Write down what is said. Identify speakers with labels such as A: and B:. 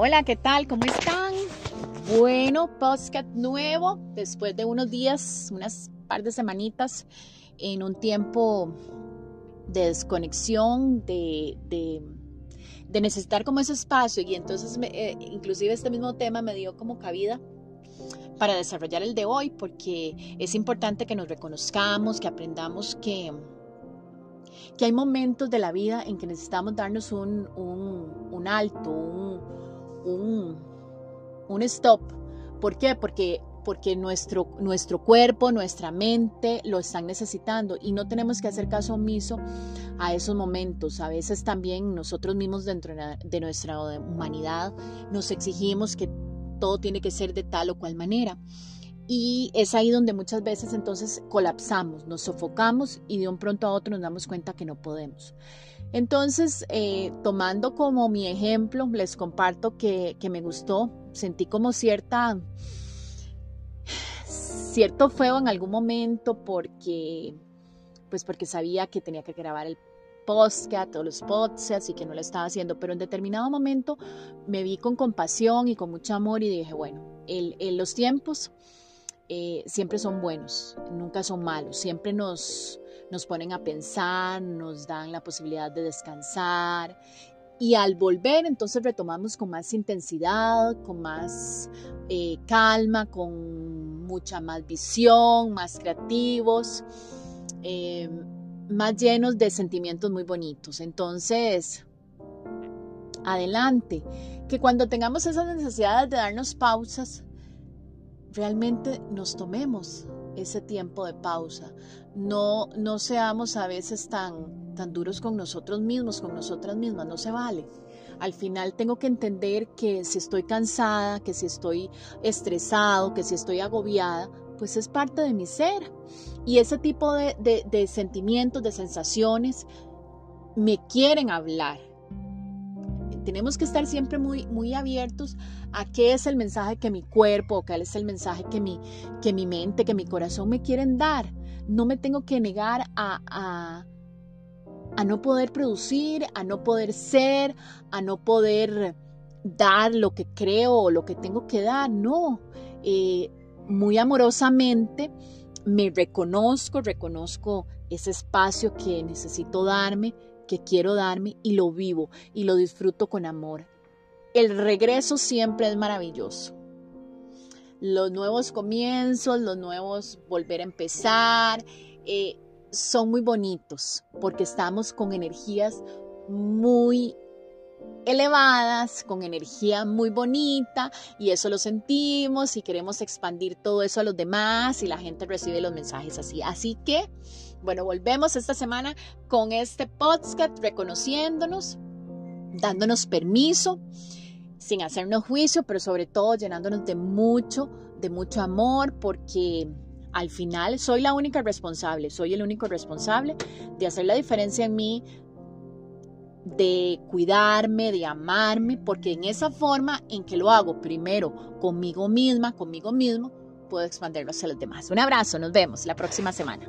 A: hola, ¿qué tal? ¿Cómo están? Bueno, podcast nuevo, después de unos días, unas par de semanitas, en un tiempo de desconexión, de, de, necesitar como ese espacio y entonces eh, inclusive este mismo tema me dio como cabida para desarrollar el de hoy porque es importante que nos reconozcamos, que aprendamos que que hay momentos de la vida en que necesitamos darnos un, alto, un, un, stop. ¿Por qué? Porque, porque nuestro, nuestro cuerpo, nuestra mente lo están necesitando y no tenemos que hacer caso omiso a esos momentos. A veces también nosotros mismos dentro de nuestra humanidad nos exigimos que todo tiene que ser de tal o cual manera. Y es ahí donde muchas veces entonces colapsamos, nos sofocamos y de un pronto a otro nos damos cuenta que no podemos. Entonces, eh, tomando como mi ejemplo, les comparto que, me gustó, sentí como cierta, cierto feo en algún momento porque, pues porque sabía que tenía que grabar el podcast o los podcasts y que no lo estaba haciendo, pero en determinado momento me vi con compasión y con mucho amor y dije, bueno, en los tiempos eh, siempre son buenos, nunca son malos, siempre nos, nos ponen a pensar, nos dan la posibilidad de descansar y al volver entonces retomamos con más intensidad, con más eh, calma, con mucha más visión, más creativos, eh, más llenos de sentimientos muy bonitos. Entonces, adelante, que cuando tengamos esas necesidades de darnos pausas, realmente nos tomemos ese tiempo de pausa. No, no seamos a veces tan, tan duros con nosotros mismos, con nosotras mismas, no se vale. Al final tengo que entender que si estoy cansada, que si estoy estresado, que si estoy agobiada, pues es parte de mi ser. Y ese tipo de, de sentimientos, de sensaciones, me quieren hablar tenemos que estar siempre muy, muy abiertos a qué es el mensaje que mi cuerpo, qué es el mensaje que mi, que mi mente, que mi corazón me quieren dar. No me tengo que negar a, a, a no poder producir, a no poder ser, a no poder dar lo que creo o lo que tengo que dar. No, eh, muy amorosamente me reconozco, reconozco ese espacio que necesito darme, que quiero darme y lo vivo y lo disfruto con amor. El regreso siempre es maravilloso. Los nuevos comienzos, los nuevos volver a empezar, eh, son muy bonitos porque estamos con energías muy elevadas, con energía muy bonita y eso lo sentimos y queremos expandir todo eso a los demás y la gente recibe los mensajes así. Así que, bueno, volvemos esta semana con este podcast reconociéndonos, dándonos permiso, sin hacernos juicio, pero sobre todo llenándonos de mucho, de mucho amor porque al final soy la única responsable, soy el único responsable de hacer la diferencia en mí, de cuidarme, de amarme, porque en esa forma en que lo hago primero conmigo misma, conmigo mismo, puedo expandirlo hacia los demás. Un abrazo, nos vemos la próxima semana.